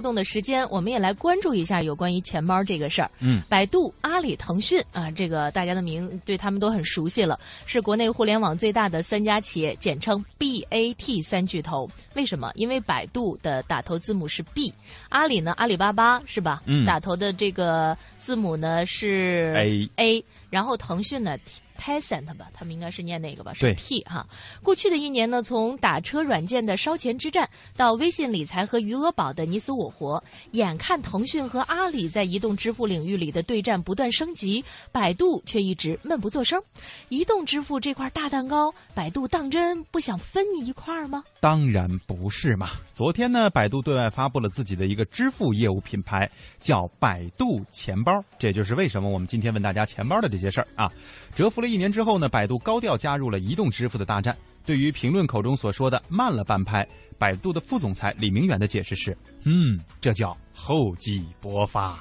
互动的时间，我们也来关注一下有关于钱包这个事儿。嗯，百度、阿里、腾讯啊，这个大家的名对他们都很熟悉了，是国内互联网最大的三家企业，简称 BAT 三巨头。为什么？因为百度的打头字母是 B，阿里呢，阿里巴巴是吧？嗯，打头的这个字母呢是 A A，然后腾讯呢。Tencent 吧，他们应该是念那个吧，是 T 哈。过去的一年呢，从打车软件的烧钱之战，到微信理财和余额宝的你死我活，眼看腾讯和阿里在移动支付领域里的对战不断升级，百度却一直闷不作声。移动支付这块大蛋糕，百度当真不想分你一块吗？当然不是嘛。昨天呢，百度对外发布了自己的一个支付业务品牌，叫百度钱包。这就是为什么我们今天问大家钱包的这些事儿啊，蛰伏了。一年之后呢，百度高调加入了移动支付的大战。对于评论口中所说的慢了半拍，百度的副总裁李明远的解释是：嗯，这叫厚积薄发。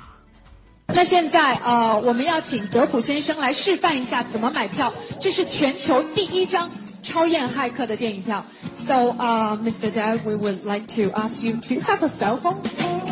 那现在呃，我们要请德普先生来示范一下怎么买票。这是全球第一张超验骇客的电影票。So, uh, Mr. Dad, we would like to ask you to have a cell phone.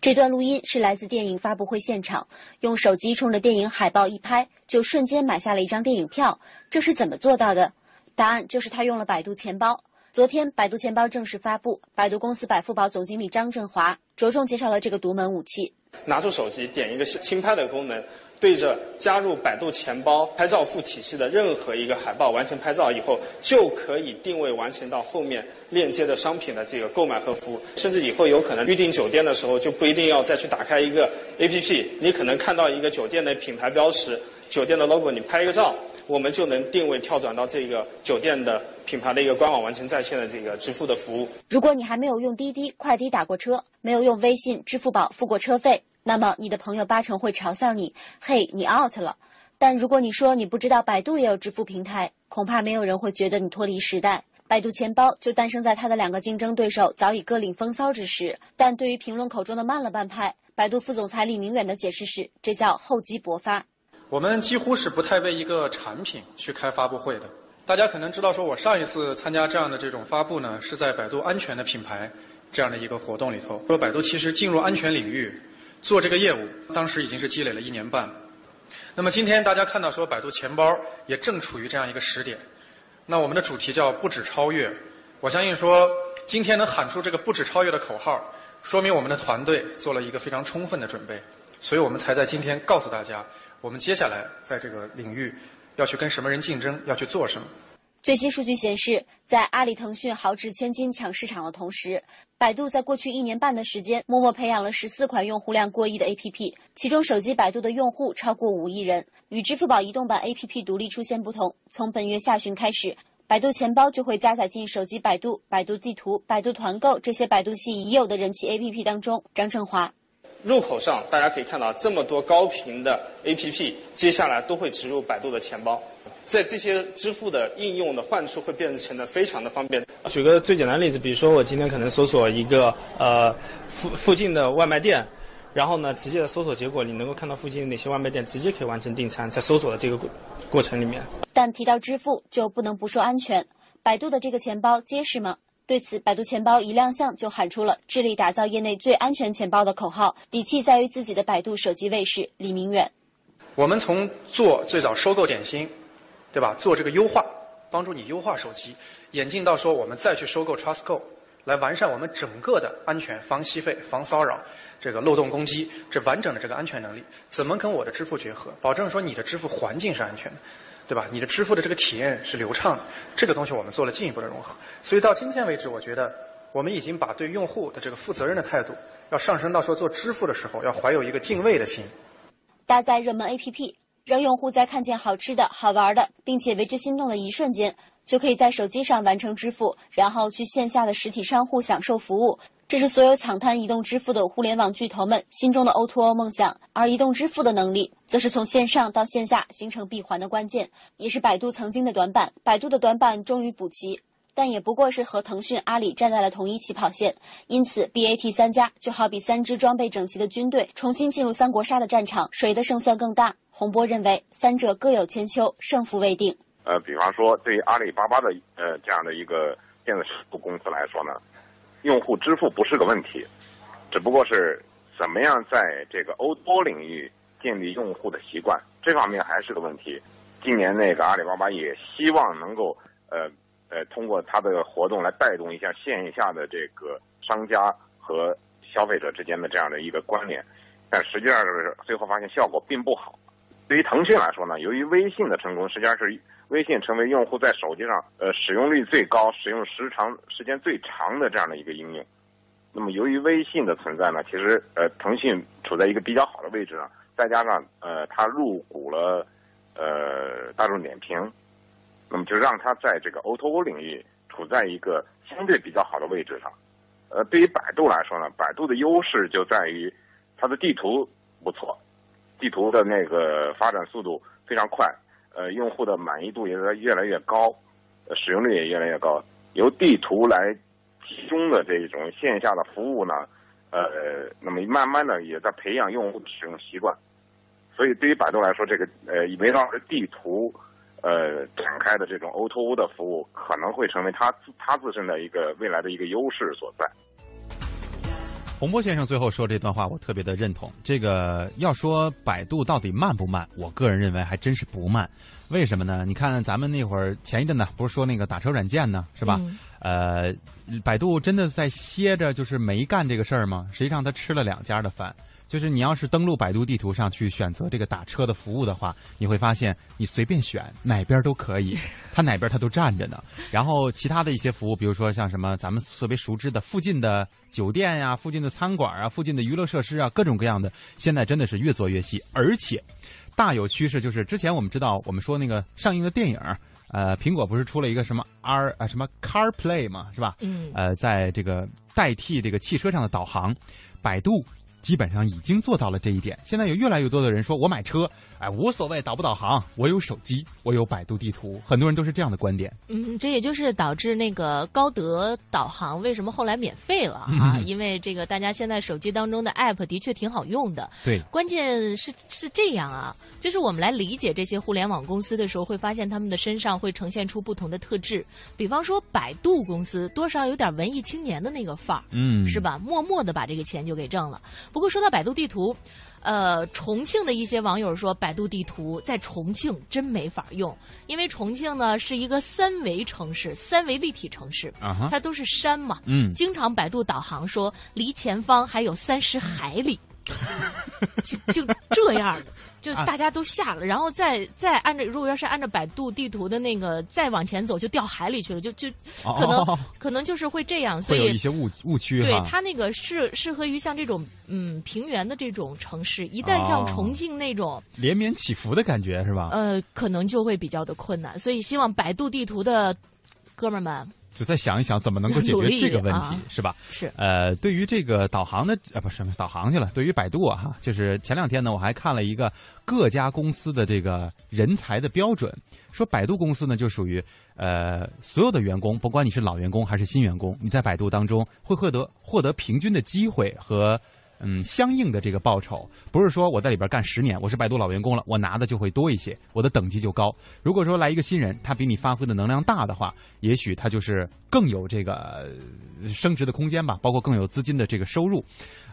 这段录音是来自电影发布会现场，用手机冲着电影海报一拍，就瞬间买下了一张电影票。这是怎么做到的？答案就是他用了百度钱包。昨天，百度钱包正式发布，百度公司百富宝总经理张振华着重介绍了这个独门武器。拿出手机，点一个轻拍的功能。对着加入百度钱包拍照副体系的任何一个海报完成拍照以后，就可以定位完成到后面链接的商品的这个购买和服务。甚至以后有可能预订酒店的时候，就不一定要再去打开一个 APP，你可能看到一个酒店的品牌标识、酒店的 logo，你拍一个照，我们就能定位跳转到这个酒店的品牌的一个官网完成在线的这个支付的服务。如果你还没有用滴滴快滴打过车，没有用微信、支付宝付过车费。那么你的朋友八成会嘲笑你，嘿，你 out 了。但如果你说你不知道百度也有支付平台，恐怕没有人会觉得你脱离时代。百度钱包就诞生在它的两个竞争对手早已各领风骚之时。但对于评论口中的慢了半拍，百度副总裁李明远的解释是：这叫厚积薄发。我们几乎是不太为一个产品去开发布会的。大家可能知道，说我上一次参加这样的这种发布呢，是在百度安全的品牌这样的一个活动里头。说百度其实进入安全领域。做这个业务，当时已经是积累了一年半。那么今天大家看到说，百度钱包也正处于这样一个时点。那我们的主题叫“不止超越”。我相信说，今天能喊出这个“不止超越”的口号，说明我们的团队做了一个非常充分的准备。所以我们才在今天告诉大家，我们接下来在这个领域要去跟什么人竞争，要去做什么。最新数据显示，在阿里、腾讯豪掷千金抢市场的同时，百度在过去一年半的时间，默默培养了十四款用户量过亿的 APP，其中手机百度的用户超过五亿人。与支付宝移动版 APP 独立出现不同，从本月下旬开始，百度钱包就会加载进手机百度、百度地图、百度团购这些百度系已有的人气 APP 当中。张振华，入口上大家可以看到这么多高频的 APP，接下来都会植入百度的钱包。在这些支付的应用的换处会变成的非常的方便。举个最简单的例子，比如说我今天可能搜索一个呃附附近的外卖店，然后呢直接的搜索结果，你能够看到附近哪些外卖店直接可以完成订餐，在搜索的这个过过程里面。但提到支付，就不能不说安全。百度的这个钱包结实吗？对此，百度钱包一亮相就喊出了致力打造业内最安全钱包的口号，底气在于自己的百度手机卫士李明远。我们从做最早收购点心。对吧？做这个优化，帮助你优化手机，演进到说我们再去收购 Trustco，来完善我们整个的安全、防吸费、防骚扰、这个漏洞攻击，这完整的这个安全能力，怎么跟我的支付结合，保证说你的支付环境是安全的，对吧？你的支付的这个体验是流畅的，这个东西我们做了进一步的融合。所以到今天为止，我觉得我们已经把对用户的这个负责任的态度，要上升到说做支付的时候要怀有一个敬畏的心。搭载热门 APP。让用户在看见好吃的好玩的，并且为之心动的一瞬间，就可以在手机上完成支付，然后去线下的实体商户享受服务。这是所有抢滩移动支付的互联网巨头们心中的 O2O 梦想。而移动支付的能力，则是从线上到线下形成闭环的关键，也是百度曾经的短板。百度的短板终于补齐。但也不过是和腾讯、阿里站在了同一起跑线，因此 BAT 三家就好比三支装备整齐的军队重新进入三国杀的战场，谁的胜算更大？洪波认为，三者各有千秋，胜负未定。呃，比方说对于阿里巴巴的呃这样的一个电子支付公司来说呢，用户支付不是个问题，只不过是怎么样在这个 O2O 领域建立用户的习惯，这方面还是个问题。今年那个阿里巴巴也希望能够呃呃通过它的活动来带动一下线下的这个商家和消费者之间的这样的一个关联，但实际上是最后发现效果并不好。对于腾讯来说呢，由于微信的成功，实际上是微信成为用户在手机上呃使用率最高、使用时长时间最长的这样的一个应用。那么由于微信的存在呢，其实呃腾讯处在一个比较好的位置上，再加上呃它入股了呃大众点评，那么就让它在这个 O2O 领域处在一个相对比较好的位置上。呃，对于百度来说呢，百度的优势就在于它的地图不错。地图的那个发展速度非常快，呃，用户的满意度也在越来越高，使用率也越来越高。由地图来集中的这种线下的服务呢，呃，那么慢慢的也在培养用户的使用习惯。所以对于百度来说，这个呃围绕着地图呃展开的这种 O2O 的服务，可能会成为它它自身的一个未来的一个优势所在。洪波先生最后说这段话，我特别的认同。这个要说百度到底慢不慢，我个人认为还真是不慢。为什么呢？你看咱们那会儿前一阵呢，不是说那个打车软件呢，是吧？呃，百度真的在歇着，就是没干这个事儿吗？实际上他吃了两家的饭。就是你要是登录百度地图上去选择这个打车的服务的话，你会发现你随便选哪边都可以，它哪边它都站着呢。然后其他的一些服务，比如说像什么咱们特别熟知的附近的酒店呀、附近的餐馆啊、附近的娱乐设施啊，各种各样的，现在真的是越做越细，而且大有趋势。就是之前我们知道，我们说那个上映的电影，呃，苹果不是出了一个什么 R 啊什么 CarPlay 嘛，是吧？嗯。呃，在这个代替这个汽车上的导航，百度。基本上已经做到了这一点。现在有越来越多的人说，我买车，哎，无所谓导不导航，我有手机，我有百度地图。很多人都是这样的观点。嗯，这也就是导致那个高德导航为什么后来免费了啊？因为这个大家现在手机当中的 app 的确挺好用的。对，关键是是这样啊，就是我们来理解这些互联网公司的时候，会发现他们的身上会呈现出不同的特质。比方说，百度公司多少有点文艺青年的那个范儿，嗯，是吧？默默的把这个钱就给挣了。不过说到百度地图，呃，重庆的一些网友说，百度地图在重庆真没法用，因为重庆呢是一个三维城市，三维立体城市，啊它都是山嘛，嗯，经常百度导航说离前方还有三十海里。就就这样的，就大家都下了，然后再再按照，如果要是按照百度地图的那个再往前走，就掉海里去了，就就可能可能就是会这样，所以有一些误误区。对它那个适适合于像这种嗯平原的这种城市，一旦像重庆那种连绵起伏的感觉是吧？呃，可能就会比较的困难，所以希望百度地图的哥们儿们。就再想一想怎么能够解决 这个问题，是吧？是。呃，对于这个导航的呃，不是导航去了。对于百度啊，哈，就是前两天呢，我还看了一个各家公司的这个人才的标准，说百度公司呢就属于呃所有的员工，不管你是老员工还是新员工，你在百度当中会获得获得平均的机会和。嗯，相应的这个报酬不是说我在里边干十年，我是百度老员工了，我拿的就会多一些，我的等级就高。如果说来一个新人，他比你发挥的能量大的话，也许他就是更有这个升值的空间吧，包括更有资金的这个收入。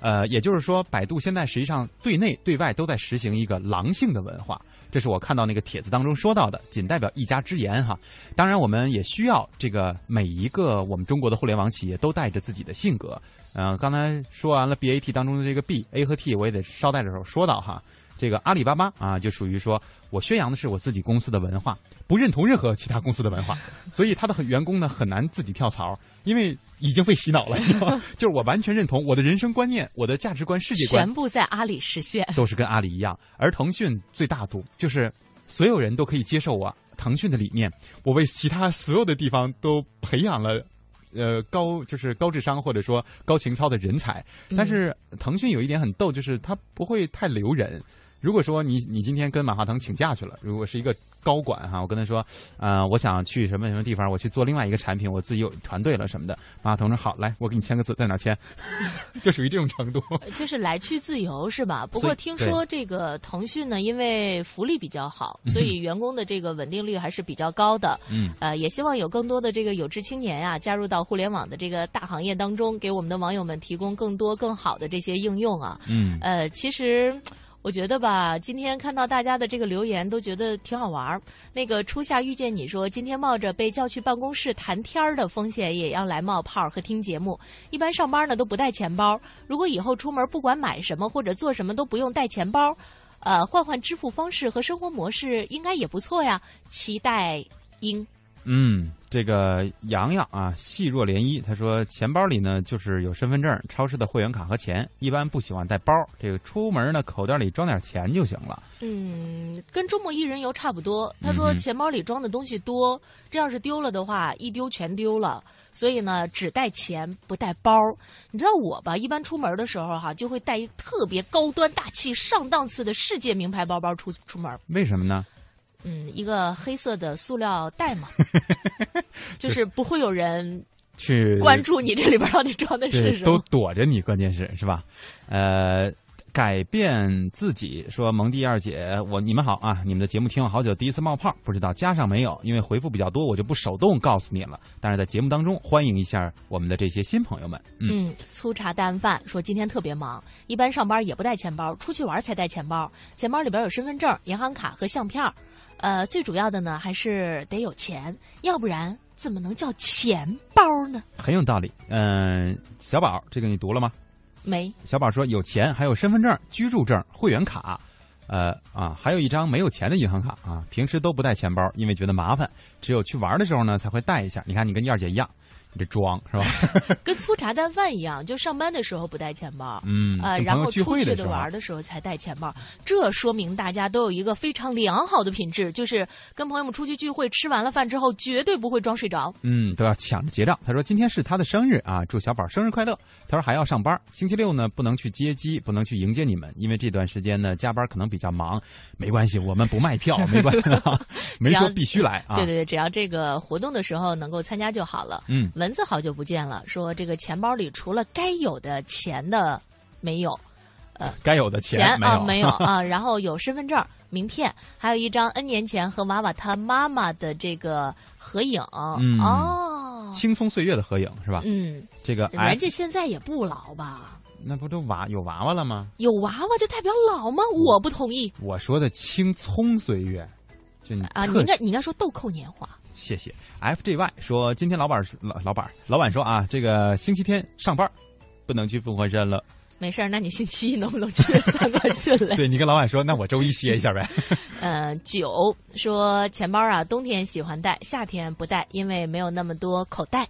呃，也就是说，百度现在实际上对内对外都在实行一个狼性的文化，这是我看到那个帖子当中说到的，仅代表一家之言哈。当然，我们也需要这个每一个我们中国的互联网企业都带着自己的性格。嗯，刚才说完了 B A T 当中的这个 B A 和 T，我也得捎带着手说到哈。这个阿里巴巴啊，就属于说我宣扬的是我自己公司的文化，不认同任何其他公司的文化，所以他的员工呢很难自己跳槽，因为已经被洗脑了。就是我完全认同我的人生观念、我的价值观、世界观，全部在阿里实现，都是跟阿里一样。而腾讯最大度就是所有人都可以接受我腾讯的理念，我为其他所有的地方都培养了。呃，高就是高智商或者说高情操的人才，但是腾讯有一点很逗，就是它不会太留人。如果说你你今天跟马化腾请假去了，如果是一个高管哈，我跟他说，呃，我想去什么什么地方，我去做另外一个产品，我自己有团队了什么的，马化腾说好，来，我给你签个字，在哪签？就属于这种程度。就是来去自由是吧？不过听说这个腾讯呢，因为福利比较好，所以员工的这个稳定率还是比较高的。嗯，呃，也希望有更多的这个有志青年呀，加入到互联网的这个大行业当中，给我们的网友们提供更多更好的这些应用啊。嗯，呃，其实。我觉得吧，今天看到大家的这个留言，都觉得挺好玩儿。那个初夏遇见你说，今天冒着被叫去办公室谈天儿的风险，也要来冒泡和听节目。一般上班呢都不带钱包，如果以后出门不管买什么或者做什么都不用带钱包，呃，换换支付方式和生活模式，应该也不错呀。期待英。嗯，这个洋洋啊，细若涟漪。他说，钱包里呢就是有身份证、超市的会员卡和钱，一般不喜欢带包。这个出门呢，口袋里装点钱就行了。嗯，跟周末一人游差不多。他说，钱包里装的东西多，这要是丢了的话，一丢全丢了。所以呢，只带钱不带包。你知道我吧？一般出门的时候哈，就会带一特别高端大气上档次的世界名牌包包出出门。为什么呢？嗯，一个黑色的塑料袋嘛，就是不会有人去关注你这里边到底装的是什么，都躲着你，关键是是吧？呃，改变自己说蒙蒂二姐，我你们好啊，你们的节目听了好久，第一次冒泡，不知道加上没有？因为回复比较多，我就不手动告诉你了。但是在节目当中，欢迎一下我们的这些新朋友们。嗯，粗茶淡饭说今天特别忙，一般上班也不带钱包，出去玩才带钱包，钱包里边有身份证、银行卡和相片。呃，最主要的呢，还是得有钱，要不然怎么能叫钱包呢？很有道理。嗯，小宝，这个你读了吗？没。小宝说有钱，还有身份证、居住证、会员卡，呃啊，还有一张没有钱的银行卡啊。平时都不带钱包，因为觉得麻烦，只有去玩的时候呢才会带一下。你看，你跟燕姐一样。这装是吧？跟粗茶淡饭一样，就上班的时候不带钱包，嗯，呃，然后出去的玩的时候才带钱包。这说明大家都有一个非常良好的品质，就是跟朋友们出去聚会，吃完了饭之后绝对不会装睡着。嗯，都要抢着结账。他说今天是他的生日啊，祝小宝生日快乐。他说还要上班，星期六呢不能去接机，不能去迎接你们，因为这段时间呢加班可能比较忙。没关系，我们不卖票，没关系，没说必须来啊。对对对，只要这个活动的时候能够参加就好了。嗯。文字好久不见了，说这个钱包里除了该有的钱的没有，呃，该有的钱啊没有 啊，然后有身份证、名片，还有一张 N 年前和娃娃他妈妈的这个合影。嗯哦，青葱岁月的合影是吧？嗯，这个人家现在也不老吧？那不都娃有娃娃了吗？有娃娃就代表老吗？我不同意。我说的青葱岁月，就啊，你应该你应该说豆蔻年华。谢谢，FJY 说今天老板老老板老板说啊，这个星期天上班，不能去凤凰山了。没事儿，那你星期一能不能去三个训练？对你跟老板说，那我周一歇一下呗。呃，九说钱包啊，冬天喜欢带，夏天不带，因为没有那么多口袋。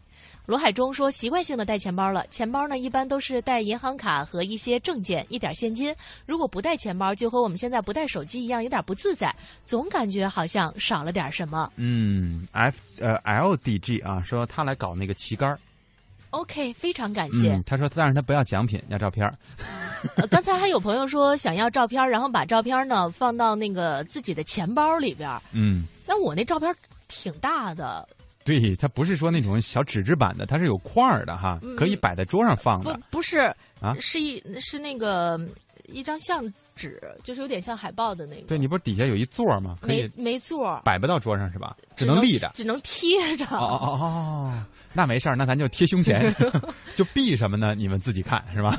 罗海中说习惯性的带钱包了，钱包呢一般都是带银行卡和一些证件，一点现金。如果不带钱包，就和我们现在不带手机一样，有点不自在，总感觉好像少了点什么。嗯，F 呃 LDG 啊，说他来搞那个旗杆 OK，非常感谢。他说，但是他不要奖品，要照片刚才还有朋友说想要照片，然后把照片呢放到那个自己的钱包里边。嗯，但我那照片挺大的。对，它不是说那种小纸质版的，它是有块儿的哈，可以摆在桌上放的。不，不是啊，是一是那个一张相纸，就是有点像海报的那个。对，你不是底下有一座吗？可以没座，摆不到桌上是吧？只能立着，只能贴着。哦哦哦哦，那没事儿，那咱就贴胸前，就避什么呢？你们自己看是吧？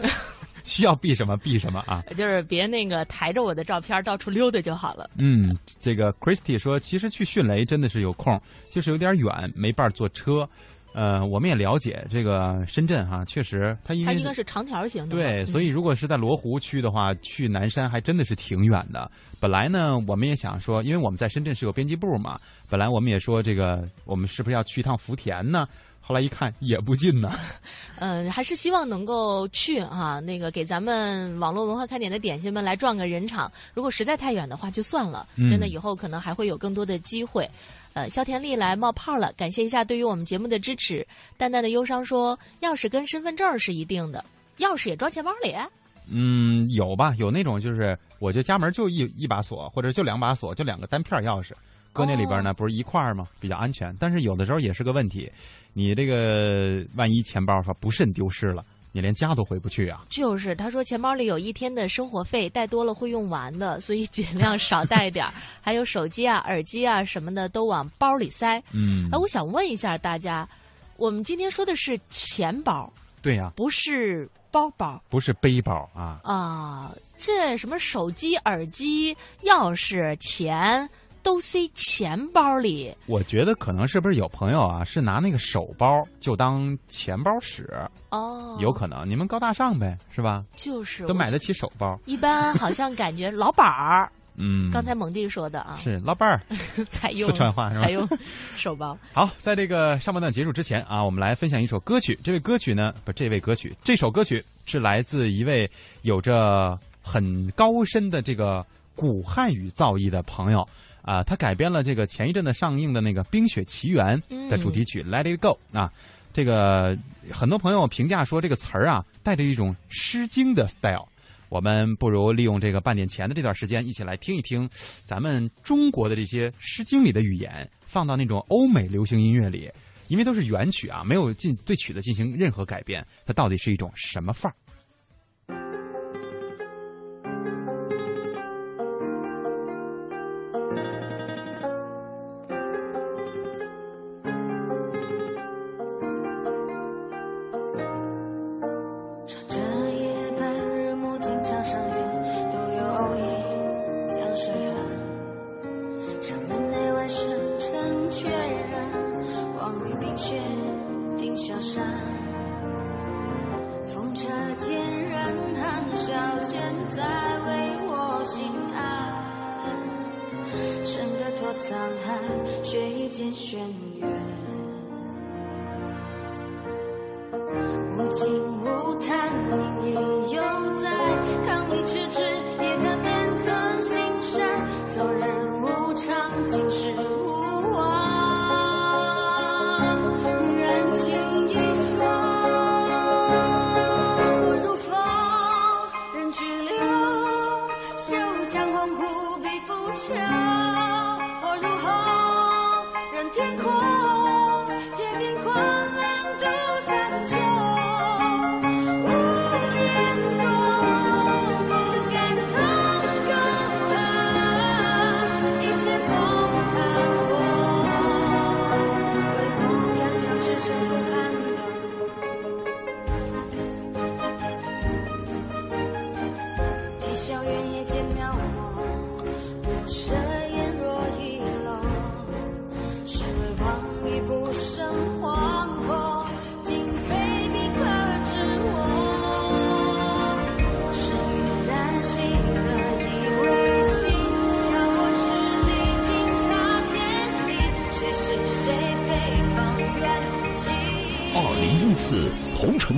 需要避什么避什么啊？就是别那个抬着我的照片到处溜达就好了。嗯，这个 Christy 说，其实去迅雷真的是有空，就是有点远，没伴坐车。呃，我们也了解这个深圳哈，确实它因为它应该是长条形的。对，所以如果是在罗湖区的话，去南山还真的是挺远的。本来呢，我们也想说，因为我们在深圳是有编辑部嘛，本来我们也说这个，我们是不是要去一趟福田呢？后来一看也不近呢，嗯，还是希望能够去哈，那个给咱们网络文化看点的点心们来撞个人场。如果实在太远的话，就算了。真的，以后可能还会有更多的机会。呃，肖田丽来冒泡了，感谢一下对于我们节目的支持。淡淡的忧伤说，钥匙跟身份证是一定的，钥匙也装钱包里。嗯，有吧，有那种就是，我就家门就一一把锁，或者就两把锁，就两个单片钥匙，搁那里边呢，不是一块儿吗？比较安全。但是有的时候也是个问题，你这个万一钱包说不慎丢失了，你连家都回不去啊。就是他说钱包里有一天的生活费，带多了会用完的，所以尽量少带点儿。还有手机啊、耳机啊什么的都往包里塞。嗯，哎，我想问一下大家，我们今天说的是钱包，对呀、不是包包不是背包啊。啊。这什么手机、耳机、钥匙、钱都塞钱包里，我觉得可能是不是有朋友啊，是拿那个手包就当钱包使，哦，有可能。你们高大上呗，是吧？就是都买得起手包。一般好像感觉老板儿，嗯，刚才蒙蒂说的啊，是老板儿。采用四川话是吧采用手包。好，在这个上半段结束之前啊，我们来分享一首歌曲。这位歌曲呢，不，这位歌曲，这首歌曲是来自一位有着很高深的这个古汉语造诣的朋友啊，他改编了这个前一阵的上映的那个《冰雪奇缘》的主题曲《Let It Go》啊。这个很多朋友评价说，这个词儿啊，带着一种《诗经》的 style。我们不如利用这个半点前的这段时间，一起来听一听咱们中国的这些《诗经》里的语言，放到那种欧美流行音乐里，因为都是原曲啊，没有进对曲子进行任何改变，它到底是一种什么范儿？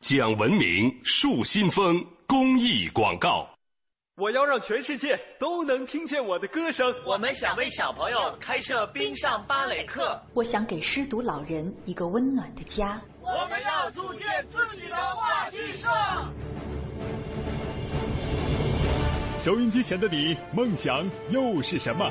讲文明树新风公益广告。我要让全世界都能听见我的歌声。我们想为小朋友开设冰上芭蕾课。我想给失独老人一个温暖的家。我们要组建自己的话剧社。收音机前的你，梦想又是什么？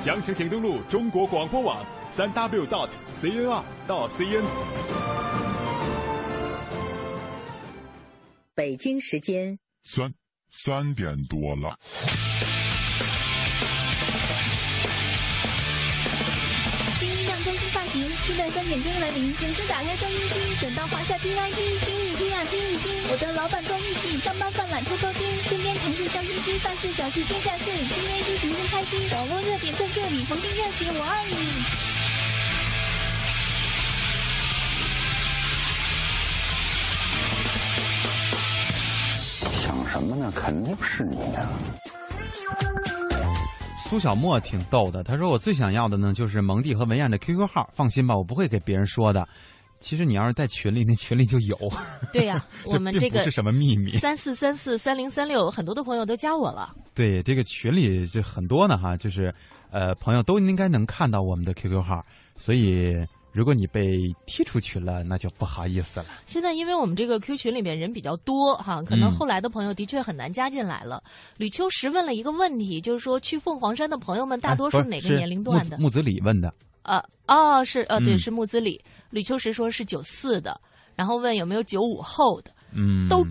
详情请登录中国广播网三 w dot cnr 到 cn。北京时间三三点多了。期待三点钟来临，准时打开收音机，转到华夏 T I P，听一听啊，听一听。我的老板跟一起上班犯懒偷偷听，身边同事笑嘻嘻，大事小事天下事，今天心情真开心。网络热点在这里，逢听热姐我爱你。想什么呢？肯定是你呀。苏小沫挺逗的，他说：“我最想要的呢，就是蒙蒂和文燕的 QQ 号。放心吧，我不会给别人说的。其实你要是在群里，那群里就有。对呀，我们这个是什么秘密？三四三四三零三六，很多的朋友都加我了。对，这个群里就很多呢，哈，就是呃，朋友都应该能看到我们的 QQ 号，所以。”如果你被踢出去了，那就不好意思了。现在因为我们这个 Q 群里面人比较多哈，可能后来的朋友的确很难加进来了。吕秋实问了一个问题，就是说去凤凰山的朋友们大多数哪个年龄段的？木子李问的。呃哦是呃对是木子李，吕秋实说是九四的，然后问有没有九五后的，嗯，都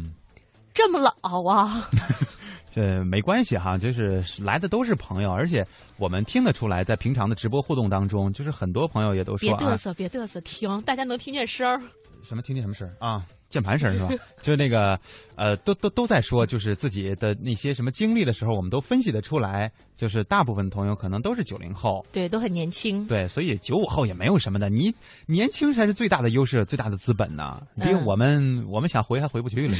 这么老啊。呃，没关系哈，就是来的都是朋友，而且我们听得出来，在平常的直播互动当中，就是很多朋友也都说别嘚瑟，别嘚瑟，听，大家能听见声儿。什么听见什么声儿啊？键盘声是吧？就那个呃，都都都在说，就是自己的那些什么经历的时候，我们都分析得出来。就是大部分朋友可能都是九零后，对，都很年轻。对，所以九五后也没有什么的，你年轻才是最大的优势，最大的资本呢。因为我们，我们想回还回不去了，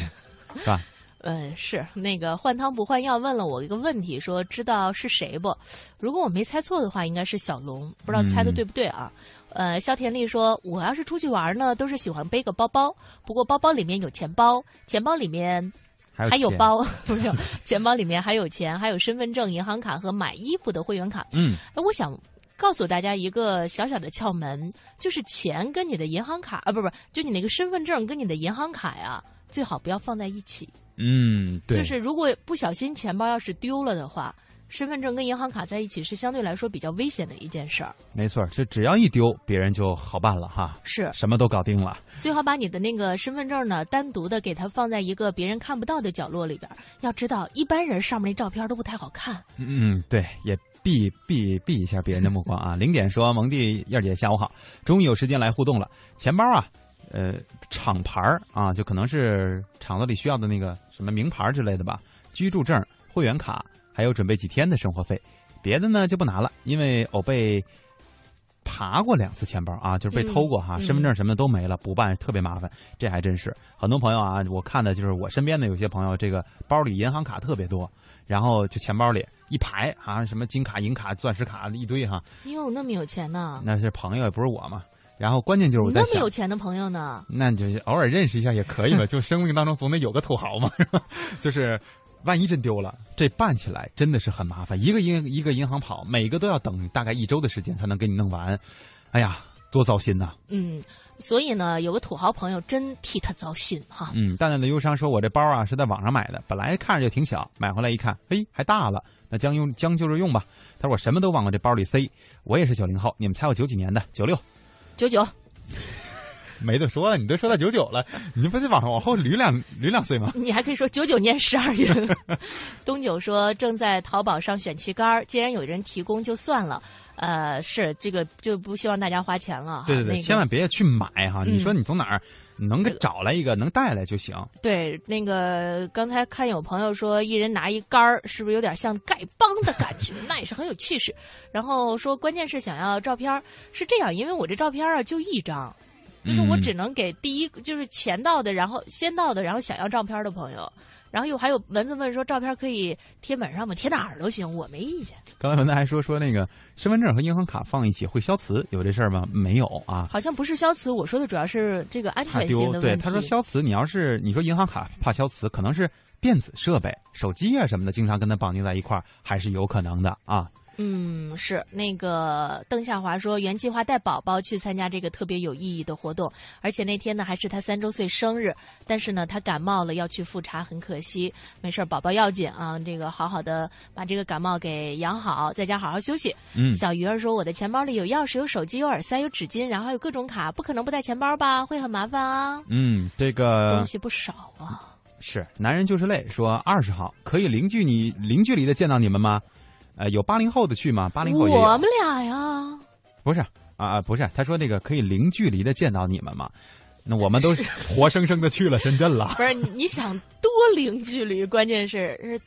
是吧？嗯，是那个换汤不换药问了我一个问题，说知道是谁不？如果我没猜错的话，应该是小龙，不知道猜的对不对啊？呃，肖田丽说，我要是出去玩呢，都是喜欢背个包包，不过包包里面有钱包，钱包里面还有包，没有，钱包里面还有钱，还有身份证、银行卡和买衣服的会员卡。嗯，哎，我想告诉大家一个小小的窍门，就是钱跟你的银行卡啊，不不，就你那个身份证跟你的银行卡呀，最好不要放在一起。嗯，对，就是如果不小心钱包要是丢了的话，身份证跟银行卡在一起是相对来说比较危险的一件事儿。没错，这只要一丢，别人就好办了哈，是什么都搞定了。最好把你的那个身份证呢，单独的给它放在一个别人看不到的角落里边。要知道，一般人上面那照片都不太好看。嗯，对，也避避避一下别人的目光啊。零点说，蒙蒂燕姐下午好，终于有时间来互动了。钱包啊。呃，厂牌儿啊，就可能是厂子里需要的那个什么名牌之类的吧。居住证、会员卡，还有准备几天的生活费，别的呢就不拿了，因为我被爬过两次钱包啊，就是被偷过哈，身份证什么的都没了，补办特别麻烦。这还真是很多朋友啊，我看的就是我身边的有些朋友，这个包里银行卡特别多，然后就钱包里一排啊，什么金卡、银卡、钻石卡一堆哈。你有那么有钱呢？那是朋友，也不是我嘛。然后关键就是我在想，那么有钱的朋友呢？那就偶尔认识一下也可以嘛，就生命当中总得有个土豪嘛，是吧？就是万一真丢了，这办起来真的是很麻烦，一个银一个银行跑，每个都要等大概一周的时间才能给你弄完，哎呀，多糟心呐！嗯，所以呢，有个土豪朋友真替他糟心哈。嗯，淡淡的忧伤说：“我这包啊是在网上买的，本来看着就挺小，买回来一看，嘿，还大了，那将用将就着用吧。”他说：“我什么都往我这包里塞。”我也是九零后，你们猜我九几年的？九六。九九，没得说了，你都说到九九了，你不得往往后捋两捋两岁吗？你还可以说九九年十二月。东九说正在淘宝上选旗杆，既然有人提供就算了。呃，是这个就不希望大家花钱了。对对对，千万别去买哈！你说你从哪儿能给找来一个能带来就行。对，那个刚才看有朋友说，一人拿一杆儿，是不是有点像丐帮的感觉？那也是很有气势。然后说，关键是想要照片是这样，因为我这照片啊就一张，就是我只能给第一就是前到的，然后先到的，然后想要照片的朋友。然后又还有蚊子问说，照片可以贴门上吗？贴哪儿都行，我没意见。刚才蚊子还说说那个身份证和银行卡放一起会消磁，有这事儿吗？没有啊。好像不是消磁，我说的主要是这个安全性的问题。对，他说消磁，你要是你说银行卡怕消磁，可能是电子设备、手机啊什么的，经常跟它绑定在一块儿，还是有可能的啊。嗯，是那个邓夏华说，原计划带宝宝去参加这个特别有意义的活动，而且那天呢还是他三周岁生日，但是呢他感冒了要去复查，很可惜。没事宝宝要紧啊，这个好好的把这个感冒给养好，在家好好休息。嗯，小鱼儿说，我的钱包里有钥匙、有手机、有耳塞、有纸巾，然后还有各种卡，不可能不带钱包吧？会很麻烦啊。嗯，这个东西不少啊。是，男人就是累。说二十号可以零距离零距离的见到你们吗？呃，有八零后的去吗？八零后我们俩呀，不是啊，不是。他说那个可以零距离的见到你们嘛？那我们都 活生生的去了深圳了。不是你，你想多零距离？关键是是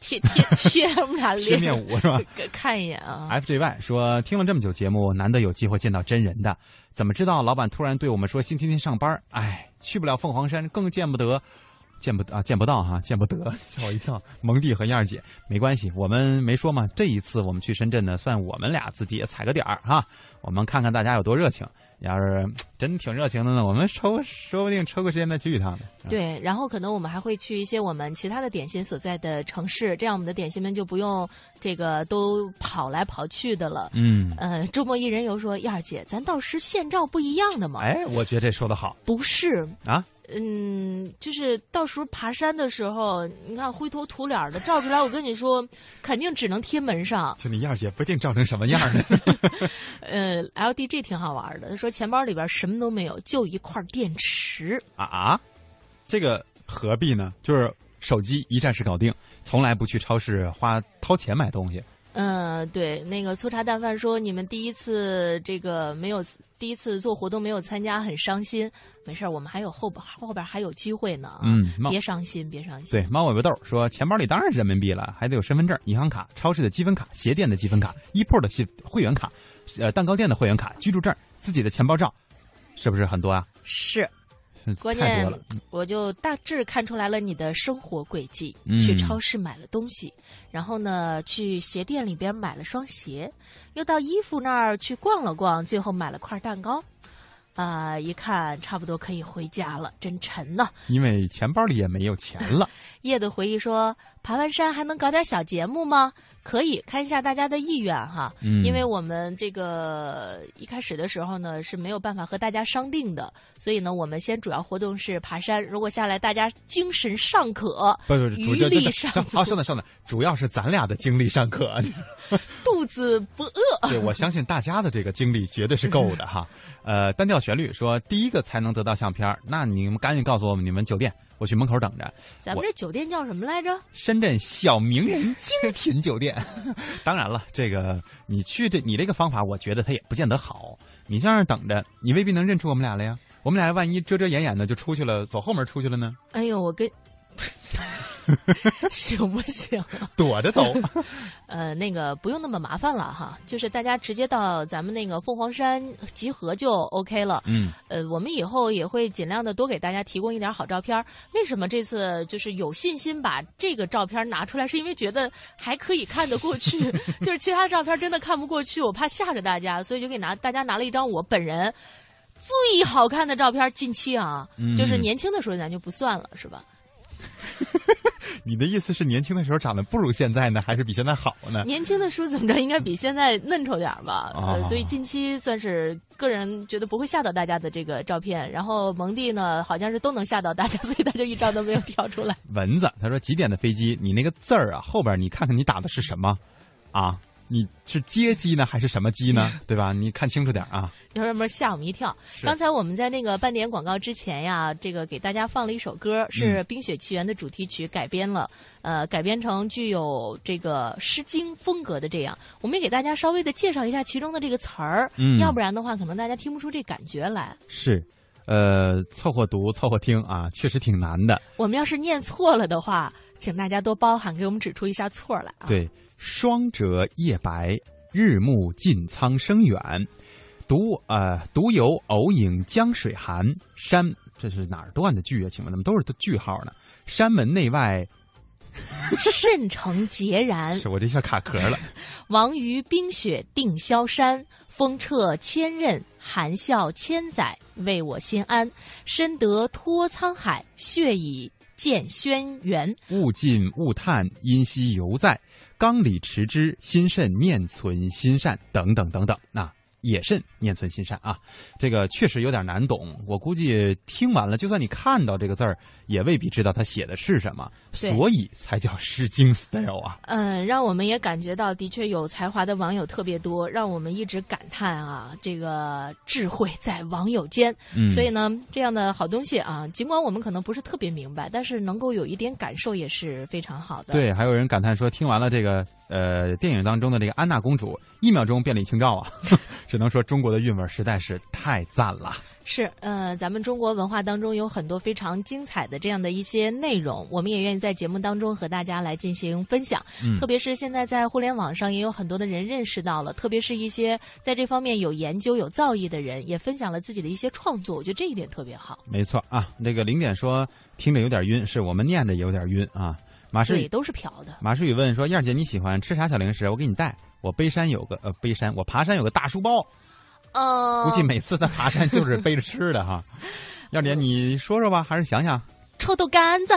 贴贴 贴我们俩贴面舞是吧？看一眼啊。FJY 说听了这么久节目，难得有机会见到真人的，怎么知道老板突然对我们说新天天上班？哎，去不了凤凰山，更见不得。见不啊，见不到哈，见不得，吓我一跳。蒙蒂和燕儿姐没关系，我们没说嘛。这一次我们去深圳呢，算我们俩自己也踩个点儿哈。我们看看大家有多热情，要是 真挺热情的呢，我们抽说不定抽个时间再去一趟呢。对，然后可能我们还会去一些我们其他的点心所在的城市，这样我们的点心们就不用这个都跑来跑去的了。嗯，呃，周末一人游说燕儿姐，咱到时现照不一样的嘛。哎，我觉得这说的好。不是啊。嗯，就是到时候爬山的时候，你看灰头土脸的照出来，我跟你说，肯定只能贴门上。就你燕儿姐不定照成什么样呢？呃，LDG 挺好玩的，他说钱包里边什么都没有，就一块电池。啊啊，这个何必呢？就是手机一站式搞定，从来不去超市花掏钱买东西。嗯，对，那个粗茶淡饭说你们第一次这个没有第一次做活动没有参加，很伤心。没事我们还有后边后边还有机会呢。嗯，别伤心，别伤心。对，猫尾巴豆说钱包里当然是人民币了，还得有身份证、银行卡、超市的积分卡、鞋店的积分卡、一铺的系会员卡、呃蛋糕店的会员卡、居住证、自己的钱包照，是不是很多啊？是。关键我就大致看出来了你的生活轨迹。去超市买了东西，然后呢，去鞋店里边买了双鞋，又到衣服那儿去逛了逛，最后买了块蛋糕。啊，一看差不多可以回家了，真沉呐！因为钱包里也没有钱了。叶的回忆说：“爬完山还能搞点小节目吗？”可以看一下大家的意愿哈，嗯因为我们这个一开始的时候呢是没有办法和大家商定的，所以呢我们先主要活动是爬山。如果下来大家精神尚可，不不，余力尚足，啊，算了算了，主要是咱俩的精力尚可，肚子不饿。对，我相信大家的这个精力绝对是够的哈。呃，单调旋律说第一个才能得到相片，那你们赶紧告诉我们你们酒店。我去门口等着。咱们这酒店叫什么来着？深圳小名人精品酒店。当然了，这个你去这，你这个方法，我觉得它也不见得好。你在那等着，你未必能认出我们俩来呀。我们俩万一遮遮掩掩的就出去了，走后门出去了呢？哎呦，我跟。行不行？躲着走。呃，那个不用那么麻烦了哈，就是大家直接到咱们那个凤凰山集合就 OK 了。嗯。呃，我们以后也会尽量的多给大家提供一点好照片。为什么这次就是有信心把这个照片拿出来？是因为觉得还可以看得过去，就是其他照片真的看不过去，我怕吓着大家，所以就给拿大家拿了一张我本人最好看的照片。近期啊，就是年轻的时候咱就不算了，是吧？你的意思是年轻的时候长得不如现在呢，还是比现在好呢？年轻的时候怎么着，应该比现在嫩丑点吧？呃，所以近期算是个人觉得不会吓到大家的这个照片。然后蒙蒂呢，好像是都能吓到大家，所以他就一张都没有挑出来。蚊子他说几点的飞机？你那个字儿啊，后边你看看你打的是什么？啊，你是接机呢，还是什么机呢？对吧？你看清楚点啊！要不然吓我们一跳。刚才我们在那个半点广告之前呀，这个给大家放了一首歌，是《冰雪奇缘》的主题曲改编了，呃，改编成具有这个《诗经》风格的这样。我们也给大家稍微的介绍一下其中的这个词儿，嗯，要不然的话，可能大家听不出这感觉来。是，呃，凑合读，凑合听啊，确实挺难的。我们要是念错了的话，请大家多包涵，给我们指出一下错来啊。对。霜折夜白，日暮尽苍生远。独呃独游偶影江水寒。山这是哪儿断的句啊？请问怎么都是句号呢？山门内外，甚成孑然。是我这下卡壳了。王于冰雪定萧山，风彻千仞，含笑千载，为我心安。深得托沧海，血以见轩辕。物尽物叹，因兮犹在。缸里持之，心慎念存心善，等等等等，那。也甚念存心善啊，这个确实有点难懂。我估计听完了，就算你看到这个字儿，也未必知道他写的是什么，所以才叫《诗经》style 啊。嗯，让我们也感觉到，的确有才华的网友特别多，让我们一直感叹啊，这个智慧在网友间。嗯，所以呢，这样的好东西啊，尽管我们可能不是特别明白，但是能够有一点感受也是非常好的。对，还有人感叹说，听完了这个。呃，电影当中的这个安娜公主，一秒钟变李清照啊，只能说中国的韵味实在是太赞了。是，呃，咱们中国文化当中有很多非常精彩的这样的一些内容，我们也愿意在节目当中和大家来进行分享。嗯，特别是现在在互联网上也有很多的人认识到了，特别是一些在这方面有研究、有造诣的人，也分享了自己的一些创作。我觉得这一点特别好。没错啊，那个零点说听着有点晕，是我们念着有点晕啊。马世宇都是嫖的。马世宇问说：“燕儿姐，你喜欢吃啥小零食？我给你带。我背山有个呃，背山我爬山有个大书包。呃，估计每次他爬山就是背着吃的哈。燕儿姐，你说说吧，还是想想。臭豆干子，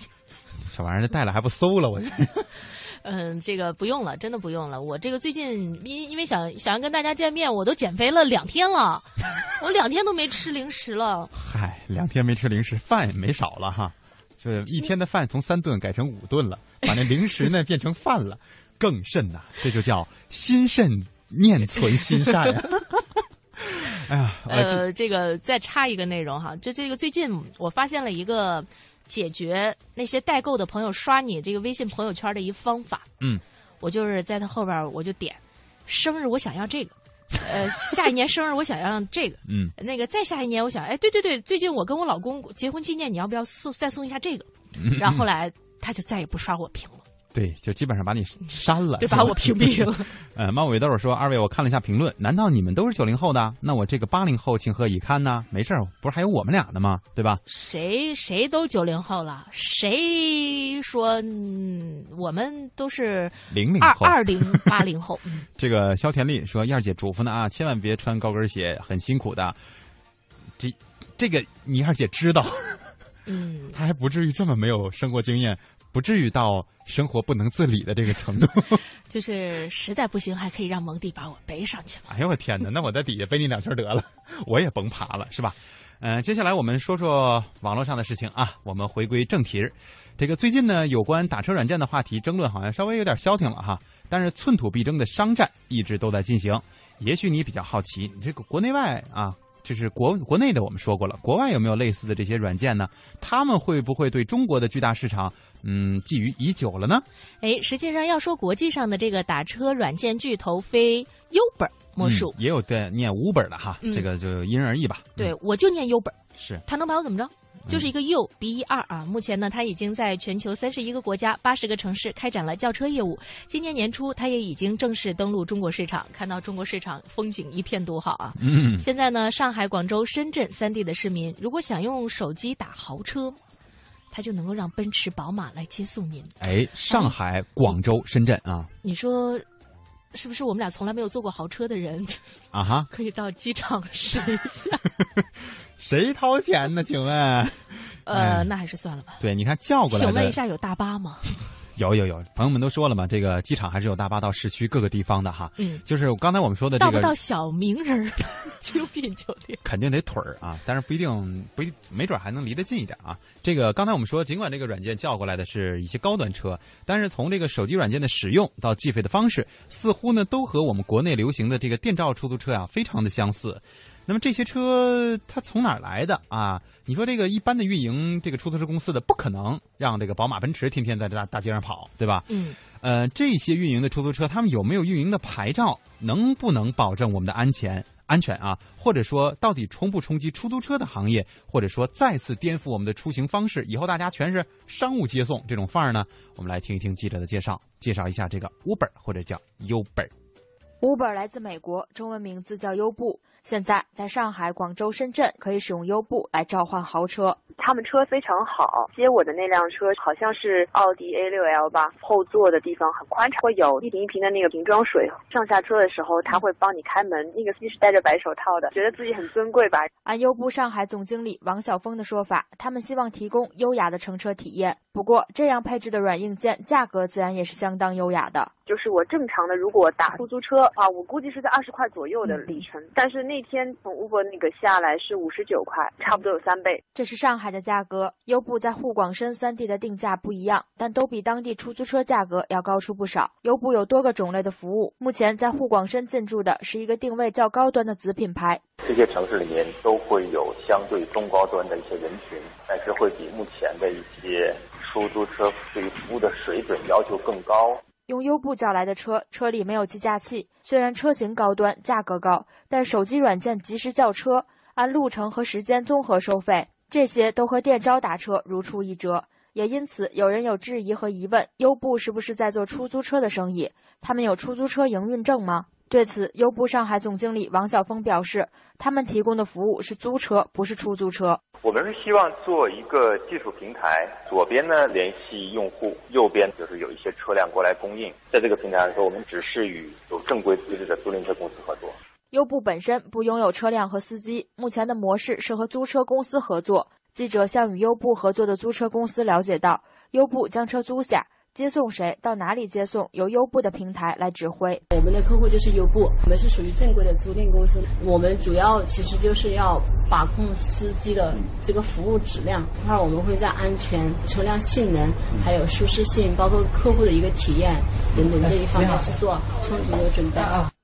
这玩意儿带了还不馊了我。嗯，这个不用了，真的不用了。我这个最近因因为想想要跟大家见面，我都减肥了两天了，我两天都没吃零食了。嗨，两天没吃零食，饭也没少了哈。”对，一天的饭从三顿改成五顿了，把那零食呢变成饭了，更甚呐，这就叫心慎念存心善呀。哎呀，呃，这个再插一个内容哈，就这个最近我发现了一个解决那些代购的朋友刷你这个微信朋友圈的一方法。嗯，我就是在他后边我就点生日，我想要这个。呃，下一年生日我想要这个，嗯，那个再下一年我想，哎，对对对，最近我跟我老公结婚纪念，你要不要送再送一下这个？然后后来他就再也不刷我屏了。对，就基本上把你删了，就把我屏蔽了。呃，猫尾豆说：“二位，我看了一下评论，难道你们都是九零后的？那我这个八零后情何以堪呢？没事儿，不是还有我们俩呢吗？对吧？谁谁都九零后了，谁说嗯我们都是零零后？二二零八零后。这个肖田丽说：燕儿姐嘱咐呢啊，千万别穿高跟鞋，很辛苦的。这这个你燕儿姐知道，嗯，她还不至于这么没有生活经验。”不至于到生活不能自理的这个程度，就是实在不行还可以让蒙蒂把我背上去。哎呦我天哪，那我在底下背你两圈得了，我也甭爬了，是吧？嗯，接下来我们说说网络上的事情啊。我们回归正题，这个最近呢，有关打车软件的话题争论好像稍微有点消停了哈，但是寸土必争的商战一直都在进行。也许你比较好奇，你这个国内外啊。就是国国内的，我们说过了，国外有没有类似的这些软件呢？他们会不会对中国的巨大市场，嗯，觊觎已久了呢？哎，实际上要说国际上的这个打车软件巨头，非 Uber 莫属，也有的念 Uber 的哈，这个就因人而异吧。对，我就念 Uber，是他能把我怎么着？就是一个 U B E 二啊，目前呢，它已经在全球三十一个国家、八十个城市开展了轿车业务。今年年初，它也已经正式登陆中国市场。看到中国市场风景一片多好啊！嗯，现在呢，上海、广州、深圳三地的市民，如果想用手机打豪车，它就能够让奔驰、宝马来接送您。哎，上海、广州、深圳啊，你说是不是？我们俩从来没有坐过豪车的人 啊哈，可以到机场试一下。谁掏钱呢？请问，呃，那还是算了吧。对，你看叫过来。请问一下，有大巴吗？有有有，朋友们都说了嘛，这个机场还是有大巴到市区各个地方的哈。嗯，就是刚才我们说的这个，到不到小名人精品酒店，肯定得腿儿啊，但是不一定，不一没准还能离得近一点啊。这个刚才我们说，尽管这个软件叫过来的是一些高端车，但是从这个手机软件的使用到计费的方式，似乎呢都和我们国内流行的这个电召出租车啊非常的相似。那么这些车它从哪儿来的啊？你说这个一般的运营这个出租车公司的，不可能让这个宝马、奔驰天天在大大街上跑，对吧？嗯。呃，这些运营的出租车，他们有没有运营的牌照？能不能保证我们的安全？安全啊？或者说，到底冲不冲击出租车的行业？或者说，再次颠覆我们的出行方式？以后大家全是商务接送这种范儿呢？我们来听一听记者的介绍，介绍一下这个 Uber 或者叫 Uber。Uber 来自美国，中文名字叫优步。现在在上海、广州、深圳可以使用优步来召唤豪车。他们车非常好，接我的那辆车好像是奥迪 A6L 吧，后座的地方很宽敞，会有一瓶一瓶的那个瓶装水。上下车的时候他会帮你开门，那个司机是戴着白手套的，觉得自己很尊贵吧。按优步上海总经理王晓峰的说法，他们希望提供优雅的乘车体验。不过这样配置的软硬件价格自然也是相当优雅的。就是我正常的，如果打出租车啊，我估计是在二十块左右的里程。但是那天从 Uber 那个下来是五十九块，差不多有三倍。这是上海的价格。优步在沪广深三地的定价不一样，但都比当地出租车价格要高出不少。优步有多个种类的服务，目前在沪广深进驻的是一个定位较高端的子品牌。这些城市里面都会有相对中高端的一些人群，但是会比目前的一些出租车对于服务的水准要求更高。用优步叫来的车，车里没有计价器。虽然车型高端，价格高，但手机软件及时叫车，按路程和时间综合收费，这些都和电召打车如出一辙。也因此，有人有质疑和疑问：优步是不是在做出租车的生意？他们有出租车营运证吗？对此，优步上海总经理王晓峰表示，他们提供的服务是租车，不是出租车。我们是希望做一个技术平台，左边呢联系用户，右边就是有一些车辆过来供应。在这个平台上说，我们只是与有正规资质的租赁车公司合作。优步本身不拥有车辆和司机，目前的模式是和租车公司合作。记者向与优步合作的租车公司了解到，优步将车租下。接送谁到哪里接送，由优步的平台来指挥。我们的客户就是优步，我们是属于正规的租赁公司。我们主要其实就是要把控司机的这个服务质量，一块我们会在安全、车辆性能、还有舒适性，包括客户的一个体验等等这一方面去做充足的准备。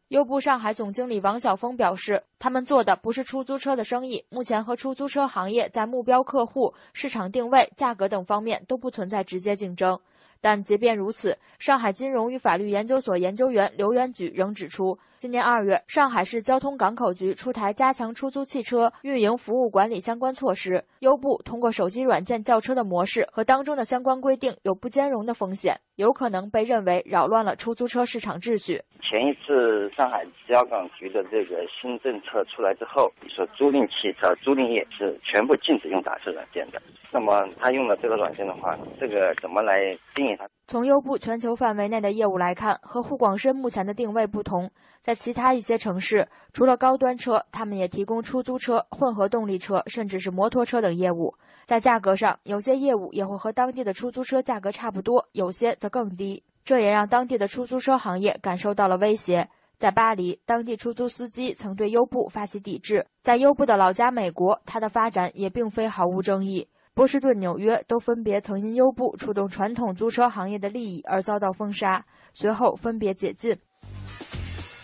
优步上海总经理王晓峰表示，他们做的不是出租车的生意，目前和出租车行业在目标客户、市场定位、价格等方面都不存在直接竞争。但即便如此，上海金融与法律研究所研究员刘元举仍指出，今年二月，上海市交通港口局出台加强出租汽车运营服务管理相关措施。优步通过手机软件叫车的模式和当中的相关规定有不兼容的风险，有可能被认为扰乱了出租车市场秩序。前一次上海交港局的这个新政策出来之后，说租赁汽车租赁业是全部禁止用打车软件的。那么他用了这个软件的话，这个怎么来定义它？从优步全球范围内的业务来看，和沪广深目前的定位不同，在其他一些城市，除了高端车，他们也提供出租车、混合动力车，甚至是摩托车等业务。在价格上，有些业务也会和当地的出租车价格差不多，有些则更低。这也让当地的出租车行业感受到了威胁。在巴黎，当地出租司机曾对优步发起抵制。在优步的老家美国，它的发展也并非毫无争议。波士顿、纽约都分别曾因优步触动传统租车行业的利益而遭到封杀，随后分别解禁。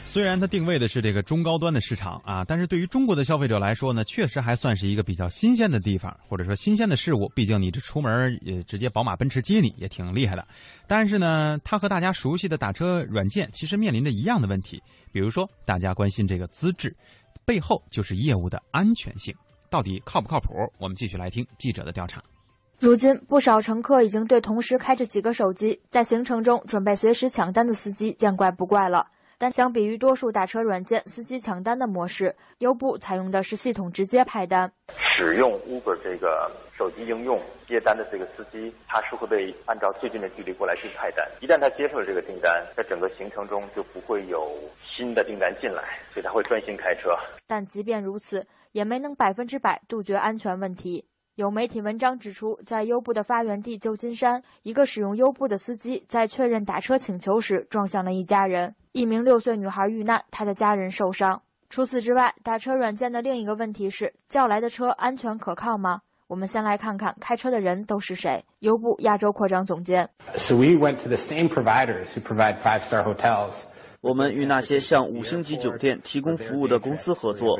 虽然它定位的是这个中高端的市场啊，但是对于中国的消费者来说呢，确实还算是一个比较新鲜的地方，或者说新鲜的事物。毕竟你这出门也直接宝马、奔驰接你，也挺厉害的。但是呢，它和大家熟悉的打车软件其实面临着一样的问题，比如说大家关心这个资质，背后就是业务的安全性。到底靠不靠谱？我们继续来听记者的调查。如今，不少乘客已经对同时开着几个手机，在行程中准备随时抢单的司机见怪不怪了。但相比于多数打车软件司机抢单的模式，优步采用的是系统直接派单。使用 Uber 这个手机应用接单的这个司机，他是会被按照最近的距离过来去派单。一旦他接受了这个订单，在整个行程中就不会有新的订单进来，所以他会专心开车。但即便如此，也没能百分之百杜绝安全问题。有媒体文章指出，在优步的发源地旧金山，一个使用优步的司机在确认打车请求时撞向了一家人，一名六岁女孩遇难，她的家人受伤。除此之外，打车软件的另一个问题是叫来的车安全可靠吗？我们先来看看开车的人都是谁。优步亚洲扩张总监。So we went to the same providers who provide five-star hotels. 我们与那些向五星级酒店提供服务的公司合作，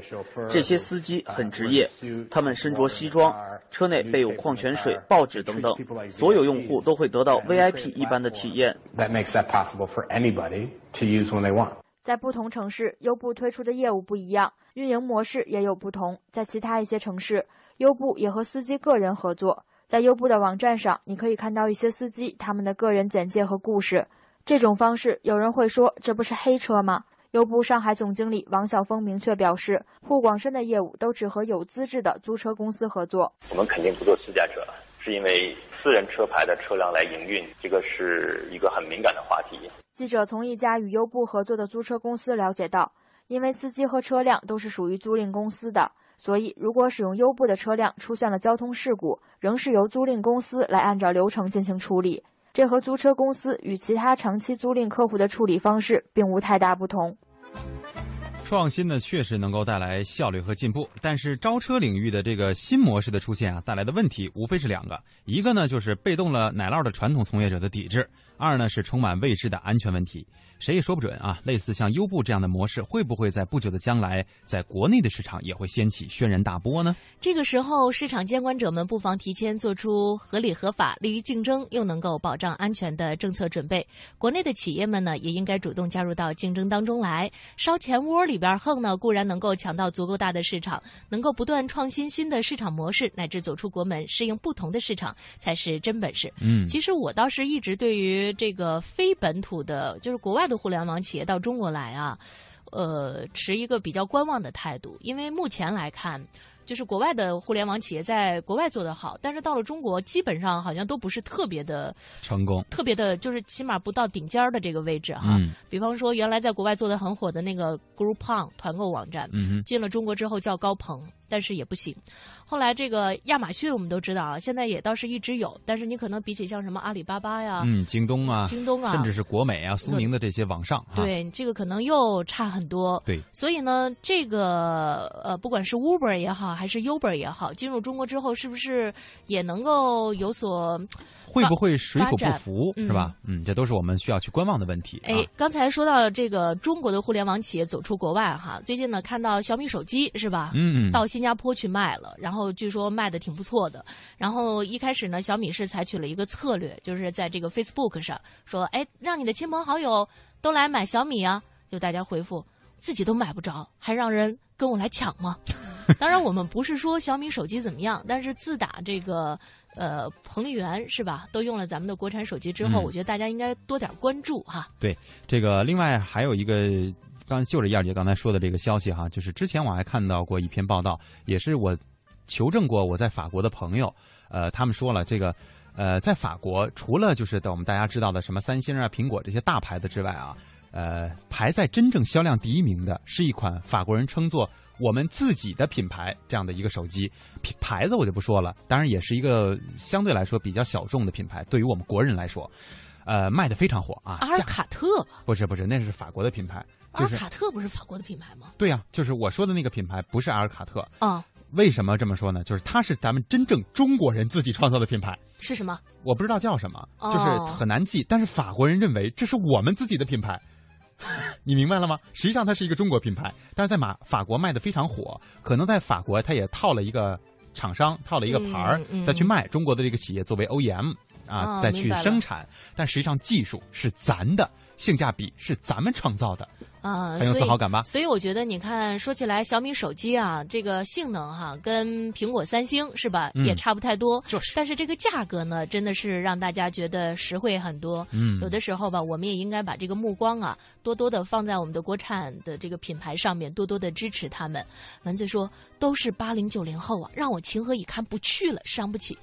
这些司机很职业，他们身着西装，车内备有矿泉水、报纸等等，所有用户都会得到 VIP 一般的体验。That makes that possible for anybody to use when they want. 在不同城市，优步推出的业务不一样，运营模式也有不同。在其他一些城市，优步也和司机个人合作。在优步的网站上，你可以看到一些司机他们的个人简介和故事。这种方式，有人会说这不是黑车吗？优步上海总经理王晓峰明确表示，沪广深的业务都只和有资质的租车公司合作。我们肯定不做私家车，是因为私人车牌的车辆来营运，这个是一个很敏感的话题。记者从一家与优步合作的租车公司了解到，因为司机和车辆都是属于租赁公司的，所以如果使用优步的车辆出现了交通事故，仍是由租赁公司来按照流程进行处理。这和租车公司与其他长期租赁客户的处理方式并无太大不同。创新呢，确实能够带来效率和进步，但是招车领域的这个新模式的出现啊，带来的问题无非是两个：一个呢就是被动了奶酪的传统从业者的抵制；二呢是充满未知的安全问题。谁也说不准啊！类似像优步这样的模式，会不会在不久的将来，在国内的市场也会掀起轩然大波呢？这个时候，市场监管者们不妨提前做出合理合法、利于竞争又能够保障安全的政策准备。国内的企业们呢，也应该主动加入到竞争当中来。烧钱窝里边横呢，固然能够抢到足够大的市场，能够不断创新新的市场模式，乃至走出国门，适应不同的市场，才是真本事。嗯，其实我倒是一直对于这个非本土的，就是国外。的互联网企业到中国来啊，呃，持一个比较观望的态度，因为目前来看，就是国外的互联网企业在国外做得好，但是到了中国，基本上好像都不是特别的成功，特别的，就是起码不到顶尖儿的这个位置哈。嗯，比方说，原来在国外做的很火的那个 Groupon 团购网站，嗯进了中国之后叫高朋，但是也不行。后来这个亚马逊我们都知道啊，现在也倒是一直有，但是你可能比起像什么阿里巴巴呀，嗯，京东啊，京东啊，甚至是国美啊、苏宁的这些网上，对这个可能又差很多。对，所以呢，这个呃，不管是 Uber 也好，还是 Uber 也好，进入中国之后，是不是也能够有所会不会水土不服，是吧？嗯，这都是我们需要去观望的问题。哎，刚才说到这个中国的互联网企业走出国外哈，最近呢看到小米手机是吧？嗯，到新加坡去卖了，然后据说卖的挺不错的。然后一开始呢，小米是采取了一个策略，就是在这个 Facebook 上说，哎，让你的亲朋好友都来买小米啊。就大家回复，自己都买不着，还让人跟我来抢吗？当然，我们不是说小米手机怎么样，但是自打这个呃彭丽媛是吧，都用了咱们的国产手机之后，嗯我觉得大家应该多点关注哈。对，这个另外还有一个，刚就是燕姐刚才说的这个消息哈，就是之前我还看到过一篇报道，也是我求证过我在法国的朋友，呃，他们说了这个。呃，在法国，除了就是我们大家知道的什么三星啊、苹果这些大牌子之外啊，呃，排在真正销量第一名的是一款法国人称作我们自己的品牌这样的一个手机，品牌子我就不说了，当然也是一个相对来说比较小众的品牌，对于我们国人来说，呃，卖的非常火啊。阿尔卡特？不是不是，那是法国的品牌。就是、阿尔卡特不是法国的品牌吗？对呀、啊，就是我说的那个品牌不是阿尔卡特。啊、嗯。为什么这么说呢？就是它是咱们真正中国人自己创造的品牌，是什么？我不知道叫什么，哦、就是很难记。但是法国人认为这是我们自己的品牌，你明白了吗？实际上它是一个中国品牌，但是在马法国卖的非常火，可能在法国它也套了一个厂商，套了一个牌儿、嗯嗯、再去卖。中国的这个企业作为 OEM 啊，哦、再去生产，但实际上技术是咱的，性价比是咱们创造的。啊，很有自豪感吧？所以我觉得，你看，说起来，小米手机啊，这个性能哈、啊，跟苹果、三星是吧，嗯、也差不太多。就是，但是这个价格呢，真的是让大家觉得实惠很多。嗯，有的时候吧，我们也应该把这个目光啊，多多的放在我们的国产的这个品牌上面，多多的支持他们。蚊子说，都是八零九零后啊，让我情何以堪？不去了，伤不起。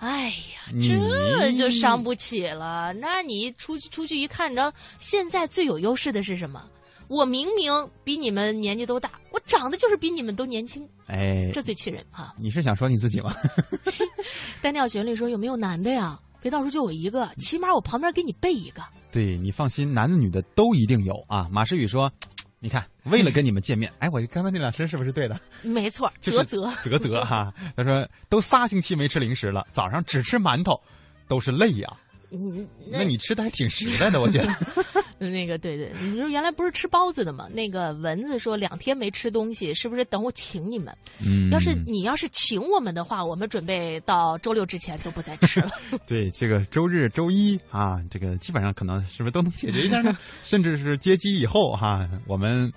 哎呀，这就伤不起了。那你出去出去一看，你知道现在最有优势的是什么？我明明比你们年纪都大，我长得就是比你们都年轻，哎，这最气人哈！你是想说你自己吗？单调旋律说有没有男的呀？别到时候就我一个，起码我旁边给你备一个。对你放心，男的女的都一定有啊。马诗雨说。你看，为了跟你们见面，哎，我刚才那两声是不是对的？没错，啧啧啧啧哈。他说都仨星期没吃零食了，早上只吃馒头，都是累呀。嗯，那你吃的还挺实在的，我觉得。那个对对，你说原来不是吃包子的吗？那个蚊子说两天没吃东西，是不是等我请你们？嗯，要是你要是请我们的话，我们准备到周六之前都不再吃了。对，这个周日、周一啊，这个基本上可能是不是都能解决一下呢？甚至是接机以后哈，我们。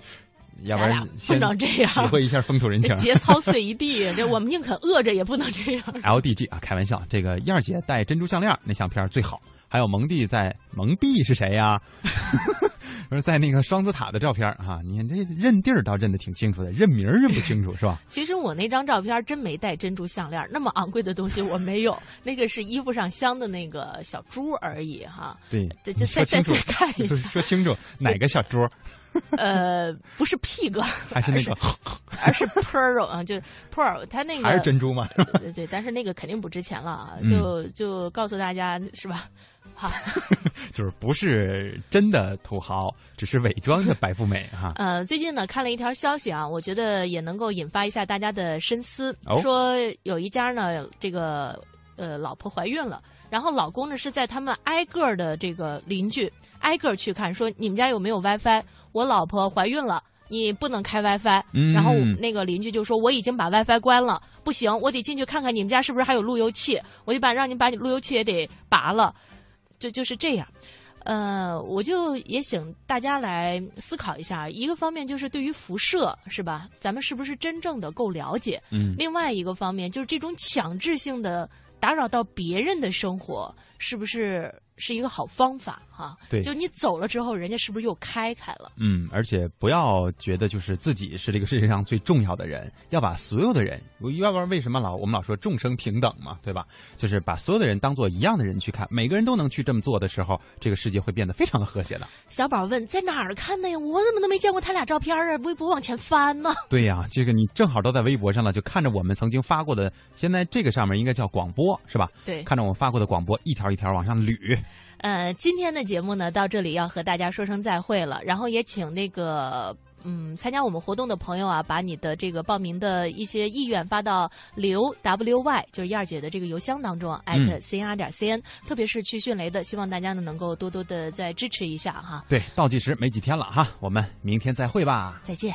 要不然先体会一下风土人情，节操碎一地。这我们宁可饿着也不能这样。L D G 啊，开玩笑。这个燕儿姐戴珍珠项链那相片最好。还有蒙蒂在蒙蔽是谁呀？不是在那个双子塔的照片啊？你看这认地儿倒认得挺清楚的，认名认不清楚是吧？其实我那张照片真没戴珍珠项链，那么昂贵的东西我没有。那个是衣服上镶的那个小珠而已哈。对，再再再看一下，说清楚哪个小珠？呃，不是 pig，还是那个，而是 pearl 啊，就是 pearl，它那个还是珍珠嘛？对对，但是那个肯定不值钱了啊，就就告诉大家是吧？好，就是不是真的土豪，只是伪装的白富美哈。呃，最近呢看了一条消息啊，我觉得也能够引发一下大家的深思，说有一家呢，这个呃老婆怀孕了。然后老公呢是在他们挨个的这个邻居挨个去看，说你们家有没有 WiFi？我老婆怀孕了，你不能开 WiFi。然后那个邻居就说我已经把 WiFi 关了，不行，我得进去看看你们家是不是还有路由器，我就把让你把你路由器也得拔了，就就是这样。呃，我就也请大家来思考一下，一个方面就是对于辐射是吧，咱们是不是真正的够了解？嗯。另外一个方面就是这种强制性的。打扰到别人的生活，是不是？是一个好方法哈，对，就你走了之后，人家是不是又开开了？嗯，而且不要觉得就是自己是这个世界上最重要的人，要把所有的人，要不然为什么老我们老说众生平等嘛，对吧？就是把所有的人当做一样的人去看，每个人都能去这么做的时候，这个世界会变得非常的和谐的。小宝问在哪儿看的呀？我怎么都没见过他俩照片啊？微博往前翻呢？对呀，这个你正好都在微博上了，就看着我们曾经发过的，现在这个上面应该叫广播是吧？对，看着我们发过的广播，一条一条往上捋。呃，今天的节目呢，到这里要和大家说声再会了。然后也请那个嗯，参加我们活动的朋友啊，把你的这个报名的一些意愿发到刘 W Y，就是燕儿姐的这个邮箱当中，at c r 点 c n。特别是去迅雷的，希望大家呢能够多多的再支持一下哈。对，倒计时没几天了哈，我们明天再会吧。再见。